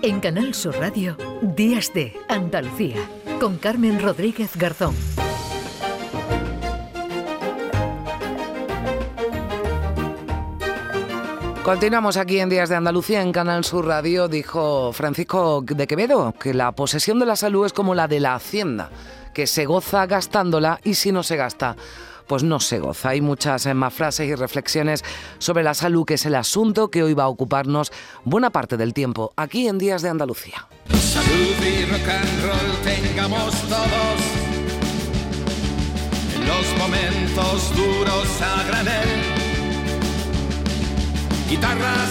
En Canal Sur Radio, Días de Andalucía, con Carmen Rodríguez Garzón. Continuamos aquí en Días de Andalucía en Canal Sur Radio. Dijo Francisco de Quevedo que la posesión de la salud es como la de la hacienda, que se goza gastándola y si no se gasta, pues no se goza. Hay muchas eh, más frases y reflexiones sobre la salud, que es el asunto que hoy va a ocuparnos buena parte del tiempo aquí en Días de Andalucía. Salud y rock and roll tengamos todos los momentos duros a granel guitarras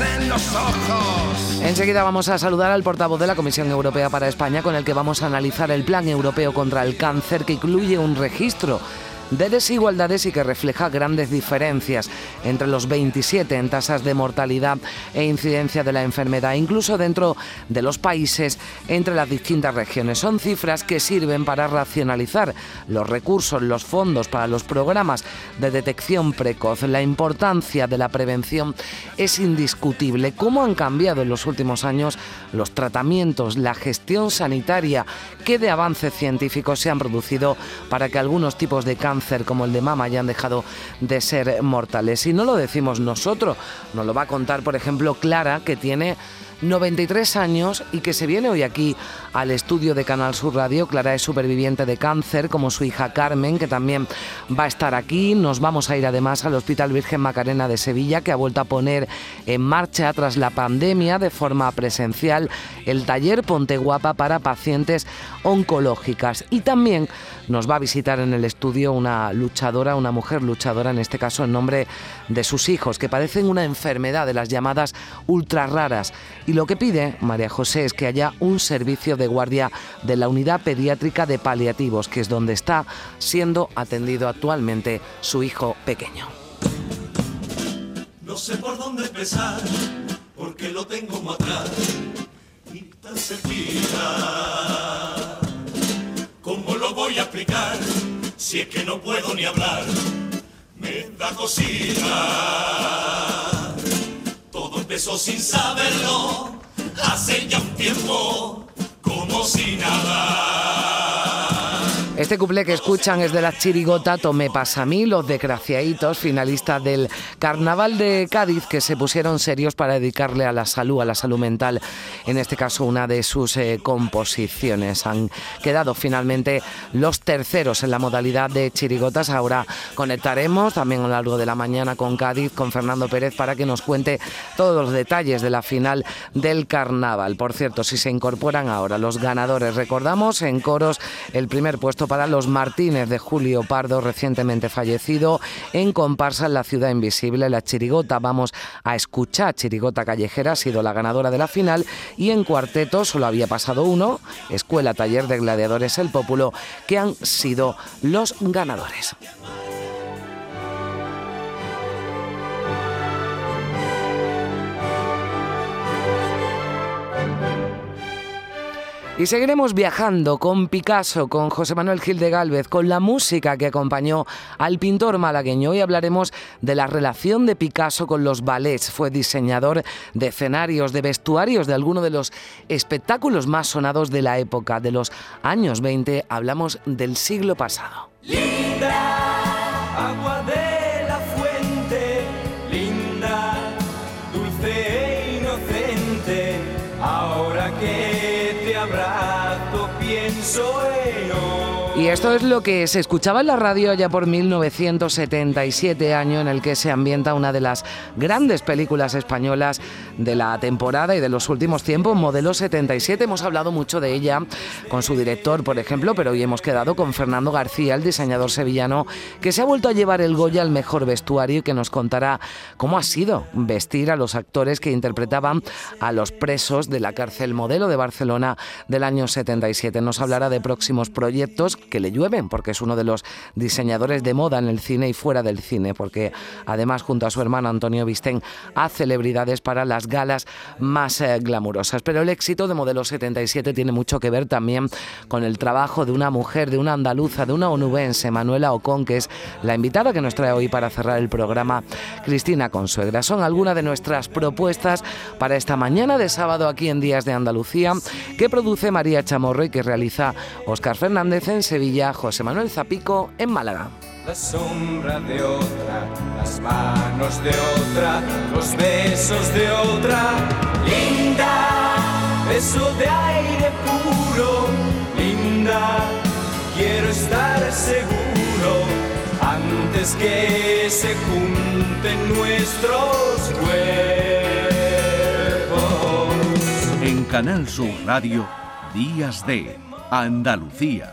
en los ojos. Enseguida vamos a saludar al portavoz de la Comisión Europea para España con el que vamos a analizar el Plan Europeo contra el Cáncer que incluye un registro de desigualdades y que refleja grandes diferencias entre los 27 en tasas de mortalidad e incidencia de la enfermedad, incluso dentro de los países entre las distintas regiones. Son cifras que sirven para racionalizar los recursos, los fondos para los programas de detección precoz. La importancia de la prevención es indiscutible. ¿Cómo han cambiado en los últimos años los tratamientos, la gestión sanitaria? ¿Qué de avances científicos se han producido para que algunos tipos de cáncer como el de mama ya han dejado de ser mortales. Y no lo decimos nosotros, nos lo va a contar, por ejemplo, Clara, que tiene 93 años y que se viene hoy aquí al estudio de Canal Sur Radio. Clara es superviviente de cáncer, como su hija Carmen, que también va a estar aquí. Nos vamos a ir además al Hospital Virgen Macarena de Sevilla, que ha vuelto a poner en marcha tras la pandemia de forma presencial el taller Ponte Guapa para pacientes oncológicas. Y también nos va a visitar en el estudio una luchadora, una mujer luchadora, en este caso en nombre de sus hijos, que padecen una enfermedad de las llamadas ultra raras. Lo que pide María José es que haya un servicio de guardia de la unidad pediátrica de paliativos, que es donde está siendo atendido actualmente su hijo pequeño. No sé por dónde empezar, porque lo tengo atrás y tan cerquita. ¿Cómo lo voy a explicar si es que no puedo ni hablar? Me da cosita. Empezó sin saberlo, hace ya un tiempo, como si nada. Este cuplé que escuchan es de la chirigota Tomé pasa a mí, los desgraciaditos, finalistas del Carnaval de Cádiz, que se pusieron serios para dedicarle a la salud, a la salud mental, en este caso una de sus eh, composiciones. Han quedado finalmente los terceros en la modalidad de chirigotas. Ahora conectaremos también a lo largo de la mañana con Cádiz, con Fernando Pérez, para que nos cuente todos los detalles de la final del Carnaval. Por cierto, si se incorporan ahora los ganadores, recordamos en coros el primer puesto para los Martínez de Julio Pardo, recientemente fallecido, en comparsa en la Ciudad Invisible, la Chirigota. Vamos a escuchar Chirigota Callejera, ha sido la ganadora de la final, y en cuarteto solo había pasado uno, Escuela Taller de Gladiadores El Pópulo, que han sido los ganadores. Y seguiremos viajando con Picasso, con José Manuel Gil de Galvez, con la música que acompañó al pintor malagueño. Hoy hablaremos de la relación de Picasso con los ballets. Fue diseñador de escenarios, de vestuarios de algunos de los espectáculos más sonados de la época, de los años 20. Hablamos del siglo pasado. Linda, agua de la fuente, linda, dulce e inocente, ahora que abrazo pienso en hoy. Y esto es lo que se escuchaba en la radio ya por 1977, año en el que se ambienta una de las grandes películas españolas de la temporada y de los últimos tiempos, Modelo 77. Hemos hablado mucho de ella con su director, por ejemplo, pero hoy hemos quedado con Fernando García, el diseñador sevillano, que se ha vuelto a llevar el Goya al mejor vestuario y que nos contará cómo ha sido vestir a los actores que interpretaban a los presos de la cárcel Modelo de Barcelona del año 77. Nos hablará de próximos proyectos que le llueven, porque es uno de los diseñadores de moda en el cine y fuera del cine, porque además junto a su hermano Antonio Vistén hace celebridades para las galas más eh, glamurosas. Pero el éxito de Modelo 77 tiene mucho que ver también con el trabajo de una mujer, de una andaluza, de una onubense, Manuela Ocon, que es la invitada que nos trae hoy para cerrar el programa, Cristina Consuegra. Son algunas de nuestras propuestas para esta mañana de sábado aquí en Días de Andalucía, que produce María Chamorro y que realiza Oscar Fernández en Sevilla, José Manuel Zapico en Málaga la sombra de otra, las manos de otra, los besos de otra. Linda, beso de aire puro, linda, quiero estar seguro antes que se junten nuestros cuerpos. En Canal Sur Radio, Días de Andalucía,